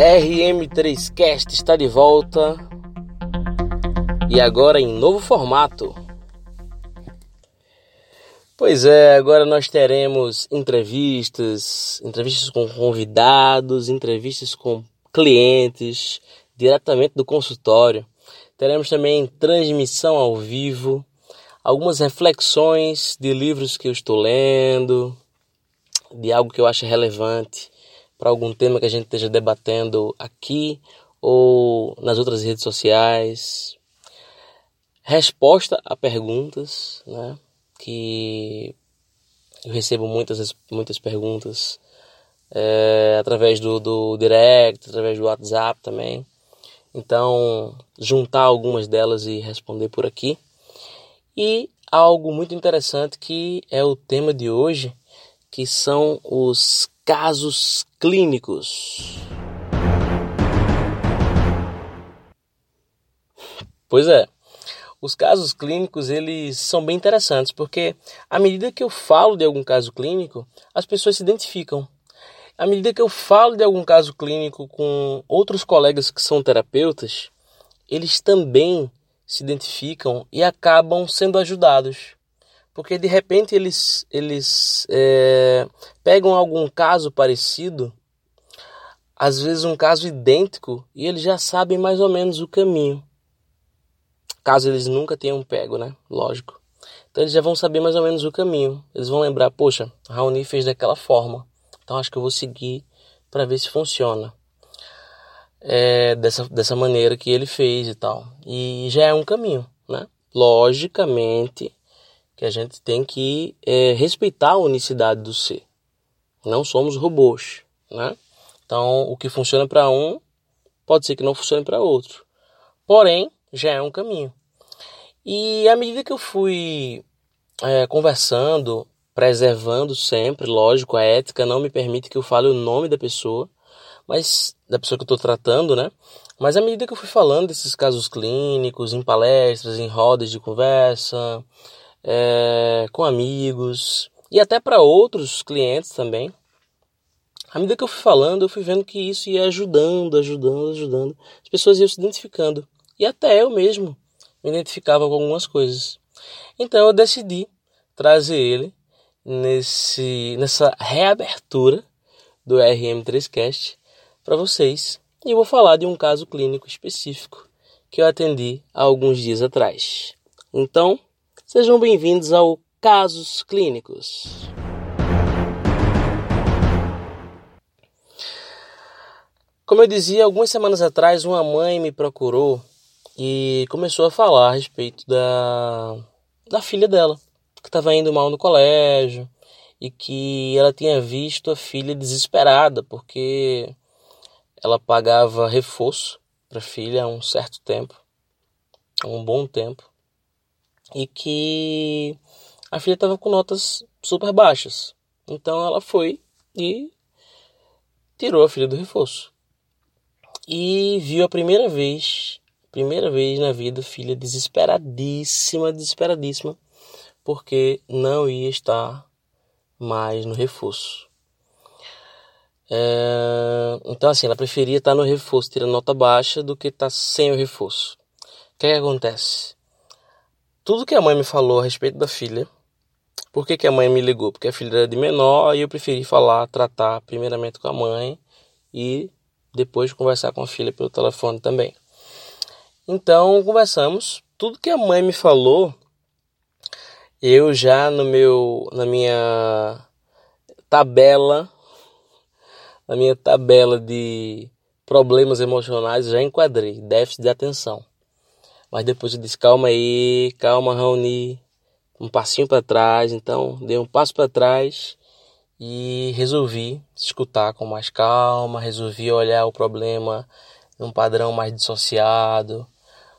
RM3Cast está de volta e agora em novo formato. Pois é, agora nós teremos entrevistas, entrevistas com convidados, entrevistas com clientes, diretamente do consultório. Teremos também transmissão ao vivo, algumas reflexões de livros que eu estou lendo, de algo que eu acho relevante para algum tema que a gente esteja debatendo aqui ou nas outras redes sociais. Resposta a perguntas, né? Que eu recebo muitas, muitas perguntas é, através do, do direct, através do WhatsApp também. Então, juntar algumas delas e responder por aqui. E algo muito interessante que é o tema de hoje, que são os casos clínicos. Pois é. Os casos clínicos, eles são bem interessantes, porque à medida que eu falo de algum caso clínico, as pessoas se identificam. À medida que eu falo de algum caso clínico com outros colegas que são terapeutas, eles também se identificam e acabam sendo ajudados porque de repente eles, eles é, pegam algum caso parecido, às vezes um caso idêntico, e eles já sabem mais ou menos o caminho. Caso eles nunca tenham pego, né? Lógico. Então eles já vão saber mais ou menos o caminho. Eles vão lembrar, poxa, Raoni fez daquela forma. Então acho que eu vou seguir para ver se funciona. É, dessa, dessa maneira que ele fez e tal. E já é um caminho, né? Logicamente, que a gente tem que é, respeitar a unicidade do ser. Não somos robôs, né? Então, o que funciona para um pode ser que não funcione para outro. Porém, já é um caminho. E à medida que eu fui é, conversando, preservando sempre, lógico, a ética não me permite que eu fale o nome da pessoa, mas da pessoa que eu estou tratando, né? Mas à medida que eu fui falando desses casos clínicos, em palestras, em rodas de conversa, é, com amigos e até para outros clientes também. À medida que eu fui falando, eu fui vendo que isso ia ajudando, ajudando, ajudando. As pessoas iam se identificando. E até eu mesmo me identificava com algumas coisas. Então eu decidi trazer ele nesse, nessa reabertura do RM3Cast para vocês. E eu vou falar de um caso clínico específico que eu atendi há alguns dias atrás. Então, Sejam bem-vindos ao Casos Clínicos. Como eu dizia, algumas semanas atrás, uma mãe me procurou e começou a falar a respeito da, da filha dela, que estava indo mal no colégio e que ela tinha visto a filha desesperada porque ela pagava reforço para a filha há um certo tempo, há um bom tempo e que a filha estava com notas super baixas. Então ela foi e tirou a filha do reforço. E viu a primeira vez, primeira vez na vida, filha desesperadíssima, desesperadíssima, porque não ia estar mais no reforço. É... Então, assim, ela preferia estar no reforço, tirando nota baixa, do que estar sem o reforço. O que, é que acontece? Tudo que a mãe me falou a respeito da filha. Por que, que a mãe me ligou? Porque a filha era de menor e eu preferi falar, tratar primeiramente com a mãe e depois conversar com a filha pelo telefone também. Então conversamos. Tudo que a mãe me falou, eu já no meu, na minha tabela, na minha tabela de problemas emocionais, já enquadrei déficit de atenção. Mas depois eu disse: calma aí, calma, Raoni. Um passinho para trás. Então, dei um passo para trás e resolvi escutar com mais calma. Resolvi olhar o problema num padrão mais dissociado,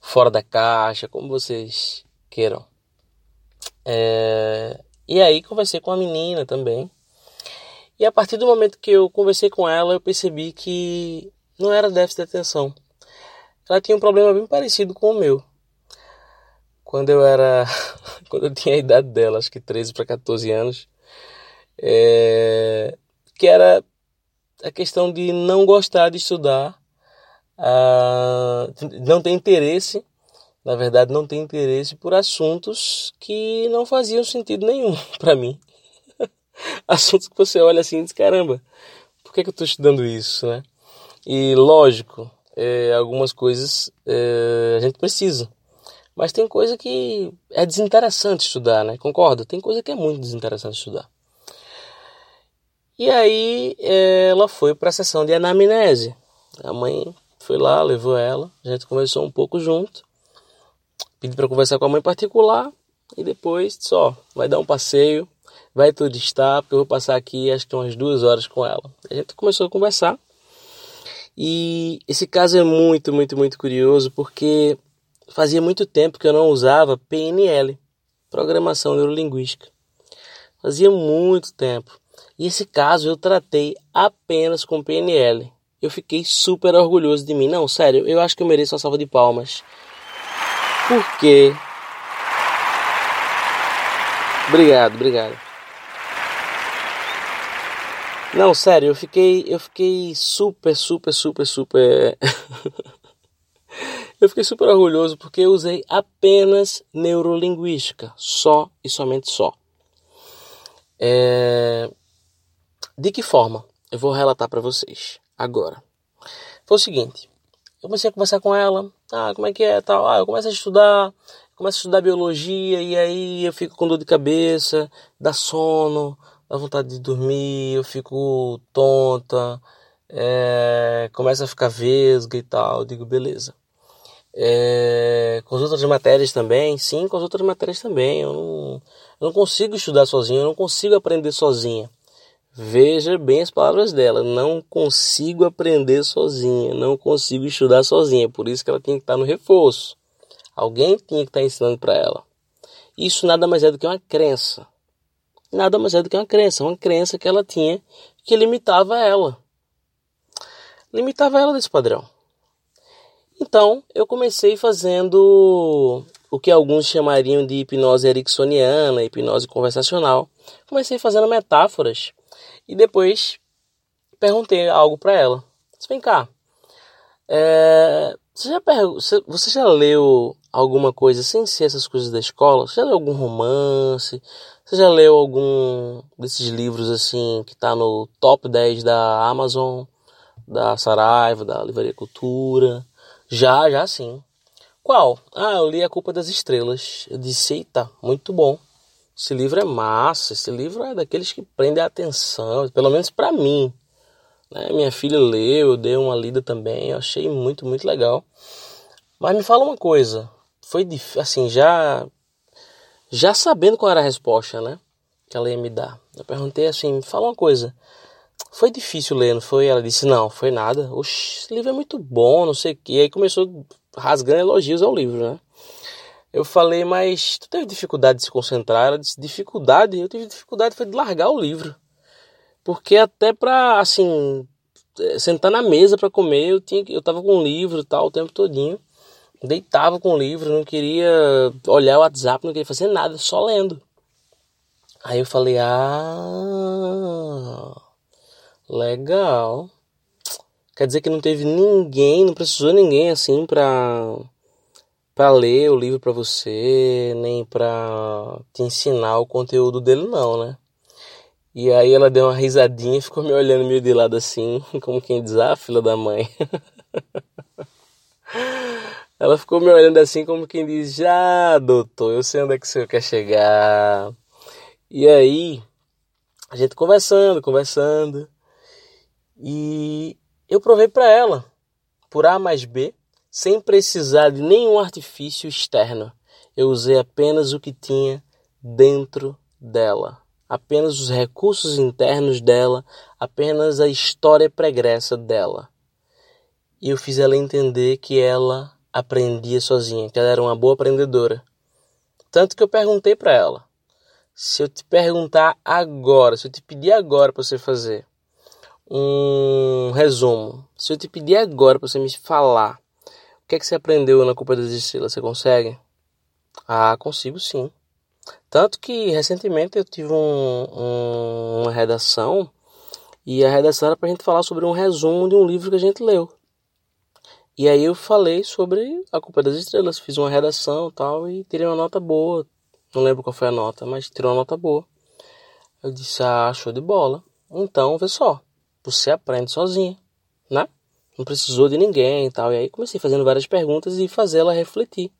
fora da caixa, como vocês queiram. É... E aí, conversei com a menina também. E a partir do momento que eu conversei com ela, eu percebi que não era déficit de atenção ela tinha um problema bem parecido com o meu. Quando eu era. quando eu tinha a idade dela, acho que 13 para 14 anos. É, que era a questão de não gostar de estudar, uh, não ter interesse, na verdade, não ter interesse por assuntos que não faziam sentido nenhum para mim. assuntos que você olha assim e diz: caramba, por que, que eu estou estudando isso, né? E lógico, é, algumas coisas é, a gente precisa. Mas tem coisa que é desinteressante estudar, né? Concorda? Tem coisa que é muito desinteressante estudar. E aí ela foi para a sessão de anamnese. A mãe foi lá, levou ela, a gente conversou um pouco junto. Pedi para conversar com a mãe particular e depois só vai dar um passeio, vai turistar, porque eu vou passar aqui acho que umas duas horas com ela. A gente começou a conversar. E esse caso é muito, muito, muito curioso porque fazia muito tempo que eu não usava PNL, Programação Neurolinguística. Fazia muito tempo. E esse caso eu tratei apenas com PNL. Eu fiquei super orgulhoso de mim. Não, sério, eu acho que eu mereço uma salva de palmas. Por quê? Obrigado, obrigado. Não, sério, eu fiquei, eu fiquei super, super, super, super Eu fiquei super orgulhoso porque eu usei apenas neurolinguística, só e somente só. É... De que forma? Eu vou relatar para vocês agora. Foi o seguinte: eu comecei a conversar com ela, ah, como é que é, tal. Ah, eu começo a estudar, começo a estudar biologia e aí eu fico com dor de cabeça, dá sono, dá vontade de dormir, eu fico tonta, é, começa a ficar vesga e tal. Eu digo, beleza. É, com as outras matérias também, sim, com as outras matérias também. Eu não, eu não consigo estudar sozinho, eu não consigo aprender sozinha. Veja bem as palavras dela. Não consigo aprender sozinha, não consigo estudar sozinha. Por isso que ela tinha que estar no reforço. Alguém tinha que estar ensinando para ela. Isso nada mais é do que uma crença. Nada mais é do que uma crença, uma crença que ela tinha que limitava ela. Limitava ela desse padrão. Então, eu comecei fazendo o que alguns chamariam de hipnose ericksoniana, hipnose conversacional. Comecei fazendo metáforas e depois perguntei algo para ela. Disse, vem cá, é, você, já você já leu alguma coisa sem ser essas coisas da escola? Você já leu algum romance? Você já leu algum desses livros assim que está no top 10 da Amazon, da Saraiva, da Livraria Cultura? Já, já sim. Qual? Ah, eu li A Culpa das Estrelas. Eu disse, eita, muito bom. Esse livro é massa, esse livro é daqueles que prendem a atenção, pelo menos para mim. Né? Minha filha leu, eu dei uma lida também, eu achei muito, muito legal. Mas me fala uma coisa, foi assim, já já sabendo qual era a resposta, né, que ela ia me dar. Eu perguntei assim, me fala uma coisa, foi difícil ler, não foi? Ela disse, não, foi nada. Oxe, esse livro é muito bom, não sei o que. E aí começou rasgando elogios ao livro, né? Eu falei, mas tu teve dificuldade de se concentrar? Ela disse, dificuldade? Eu tive dificuldade foi de largar o livro. Porque até pra, assim, eh, sentar na mesa para comer, eu tinha eu tava com um livro tal o tempo todinho. Deitava com o livro, não queria olhar o WhatsApp, não queria fazer nada, só lendo. Aí eu falei, ah, Legal. Quer dizer que não teve ninguém, não precisou ninguém assim pra, pra ler o livro pra você, nem pra te ensinar o conteúdo dele, não, né? E aí ela deu uma risadinha e ficou me olhando meio de lado assim, como quem diz, ah, filha da mãe. ela ficou me olhando assim como quem diz, já, doutor, eu sei onde é que o senhor quer chegar. E aí, a gente conversando, conversando. E eu provei para ela, por A mais B, sem precisar de nenhum artifício externo. Eu usei apenas o que tinha dentro dela, apenas os recursos internos dela, apenas a história pregressa dela. E eu fiz ela entender que ela aprendia sozinha, que ela era uma boa aprendedora. Tanto que eu perguntei para ela: se eu te perguntar agora, se eu te pedir agora para você fazer, um resumo. Se eu te pedir agora para você me falar o que é que você aprendeu na Culpa das Estrelas, você consegue? Ah, consigo sim. Tanto que recentemente eu tive um, um, uma redação E a redação era para a gente falar sobre um resumo de um livro que a gente leu. E aí eu falei sobre A Culpa das Estrelas, fiz uma redação tal e tirei uma nota boa. Não lembro qual foi a nota, mas tirei uma nota boa. Eu disse, ah, show de bola. Então, vê só, você aprende sozinha, né? Não precisou de ninguém e tal. E aí comecei fazendo várias perguntas e fazê-la refletir.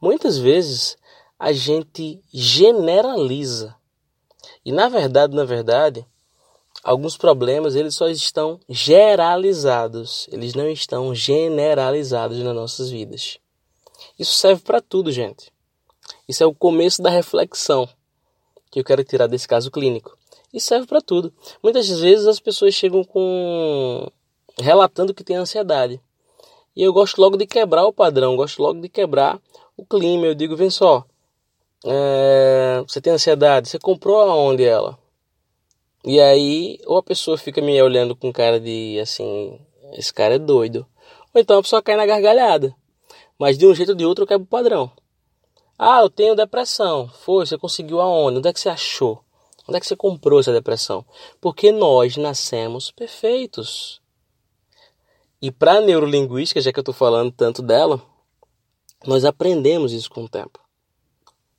Muitas vezes a gente generaliza. E na verdade, na verdade, alguns problemas eles só estão geralizados, eles não estão generalizados nas nossas vidas. Isso serve para tudo, gente. Isso é o começo da reflexão que eu quero tirar desse caso clínico. Isso serve para tudo. Muitas vezes as pessoas chegam com relatando que tem ansiedade. E eu gosto logo de quebrar o padrão, gosto logo de quebrar o clima. Eu digo, vem só, é, você tem ansiedade, você comprou aonde ela? E aí, ou a pessoa fica me olhando com cara de assim, esse cara é doido. Ou então a pessoa cai na gargalhada. Mas de um jeito ou de outro eu quebro o padrão. Ah, eu tenho depressão. Foi, você conseguiu aonde? Onde é que você achou? Onde é que você comprou essa depressão? Porque nós nascemos perfeitos. E para a neurolinguística, já que eu estou falando tanto dela, nós aprendemos isso com o tempo.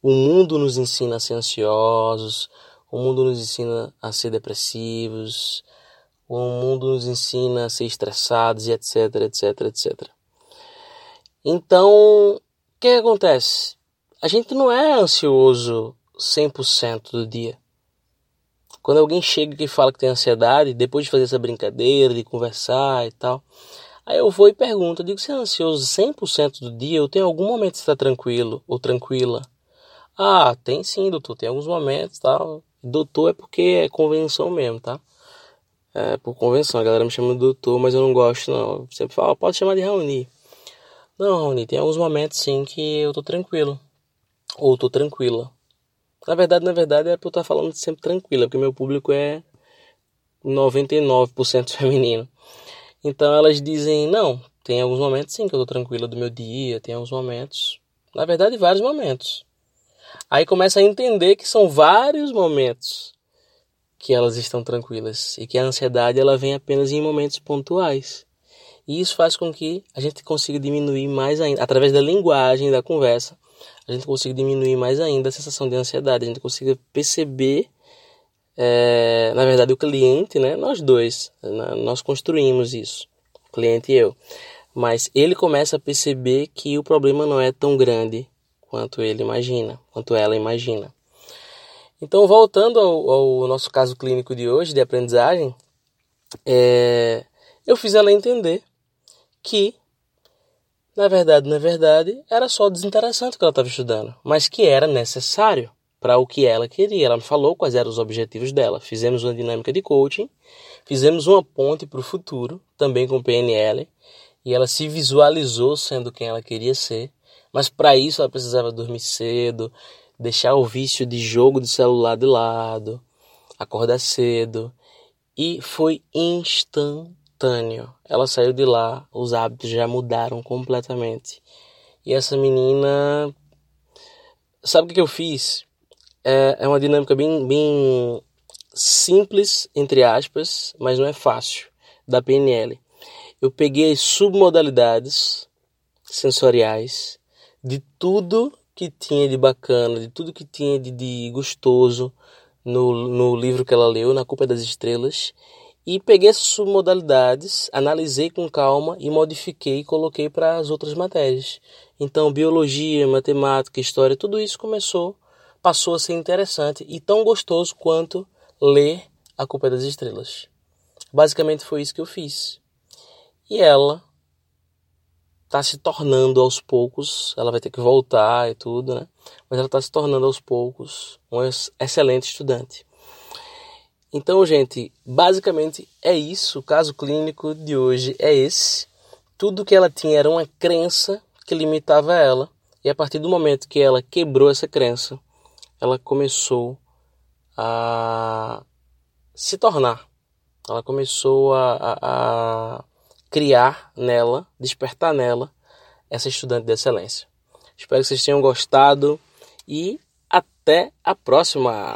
O mundo nos ensina a ser ansiosos, o mundo nos ensina a ser depressivos, o mundo nos ensina a ser estressados e etc, etc, etc. Então, o que acontece? A gente não é ansioso 100% do dia. Quando alguém chega e fala que tem ansiedade, depois de fazer essa brincadeira, de conversar e tal, aí eu vou e pergunto, eu digo, você é ansioso 100% do dia ou tem algum momento que você está tranquilo ou tranquila? Ah, tem sim, doutor, tem alguns momentos tal. Doutor é porque é convenção mesmo, tá? É por convenção, a galera me chama de doutor, mas eu não gosto não. Eu sempre falo, pode chamar de Raoni. Não, Raoni, tem alguns momentos sim que eu tô tranquilo. Ou tô tranquila. Na verdade, na verdade, é por estar falando sempre tranquila, porque meu público é 99% feminino. Então elas dizem, não, tem alguns momentos sim que eu tô tranquila do meu dia, tem alguns momentos, na verdade, vários momentos. Aí começa a entender que são vários momentos que elas estão tranquilas e que a ansiedade ela vem apenas em momentos pontuais. E isso faz com que a gente consiga diminuir mais ainda, através da linguagem, da conversa, a gente consiga diminuir mais ainda a sensação de ansiedade, a gente consiga perceber, é, na verdade, o cliente, né? Nós dois, nós construímos isso, o cliente e eu. Mas ele começa a perceber que o problema não é tão grande quanto ele imagina, quanto ela imagina. Então, voltando ao, ao nosso caso clínico de hoje, de aprendizagem, é, eu fiz ela entender que na verdade, na verdade, era só desinteressante o que ela estava estudando, mas que era necessário para o que ela queria. Ela me falou quais eram os objetivos dela. Fizemos uma dinâmica de coaching, fizemos uma ponte para o futuro, também com PNL, e ela se visualizou sendo quem ela queria ser, mas para isso ela precisava dormir cedo, deixar o vício de jogo de celular de lado, acordar cedo, e foi instantâneo. Ela saiu de lá, os hábitos já mudaram completamente. E essa menina. Sabe o que eu fiz? É, é uma dinâmica bem, bem simples, entre aspas, mas não é fácil, da PNL. Eu peguei as submodalidades sensoriais de tudo que tinha de bacana, de tudo que tinha de, de gostoso no, no livro que ela leu, Na Culpa das Estrelas, e peguei essas submodalidades, analisei com calma e modifiquei e coloquei para as outras matérias. Então, biologia, matemática, história, tudo isso começou, passou a ser interessante e tão gostoso quanto ler A Culpa das Estrelas. Basicamente foi isso que eu fiz. E ela está se tornando aos poucos, ela vai ter que voltar e tudo, né? Mas ela está se tornando aos poucos uma excelente estudante. Então, gente, basicamente é isso. O caso clínico de hoje é esse. Tudo que ela tinha era uma crença que limitava ela. E a partir do momento que ela quebrou essa crença, ela começou a se tornar. Ela começou a, a, a criar nela, despertar nela, essa estudante de excelência. Espero que vocês tenham gostado e até a próxima!